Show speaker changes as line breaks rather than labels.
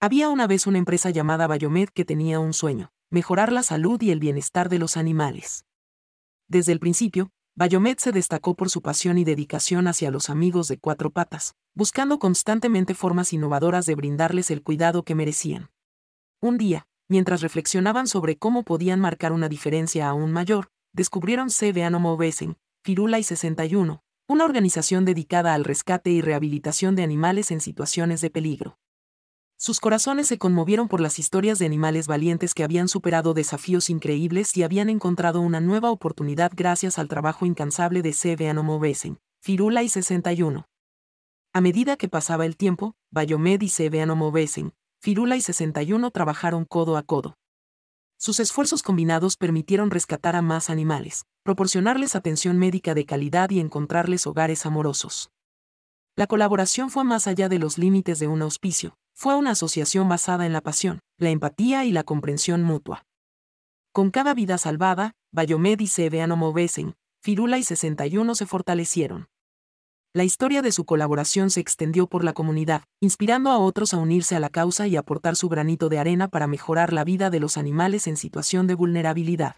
Había una vez una empresa llamada Bayomed que tenía un sueño, mejorar la salud y el bienestar de los animales. Desde el principio, Bayomed se destacó por su pasión y dedicación hacia los amigos de cuatro patas, buscando constantemente formas innovadoras de brindarles el cuidado que merecían. Un día, mientras reflexionaban sobre cómo podían marcar una diferencia aún mayor, descubrieron CB Animal Firula y 61, una organización dedicada al rescate y rehabilitación de animales en situaciones de peligro. Sus corazones se conmovieron por las historias de animales valientes que habían superado desafíos increíbles y habían encontrado una nueva oportunidad gracias al trabajo incansable de C.V. Anomobesen, Firula y 61. A medida que pasaba el tiempo, Bayomed y. Anomobesen, Firula y 61 trabajaron codo a codo. Sus esfuerzos combinados permitieron rescatar a más animales, proporcionarles atención médica de calidad y encontrarles hogares amorosos. La colaboración fue más allá de los límites de un auspicio, fue una asociación basada en la pasión, la empatía y la comprensión mutua. Con cada vida salvada, Bayomed y Seveano Movesen, Firula y 61 se fortalecieron. La historia de su colaboración se extendió por la comunidad, inspirando a otros a unirse a la causa y aportar su granito de arena para mejorar la vida de los animales en situación de vulnerabilidad.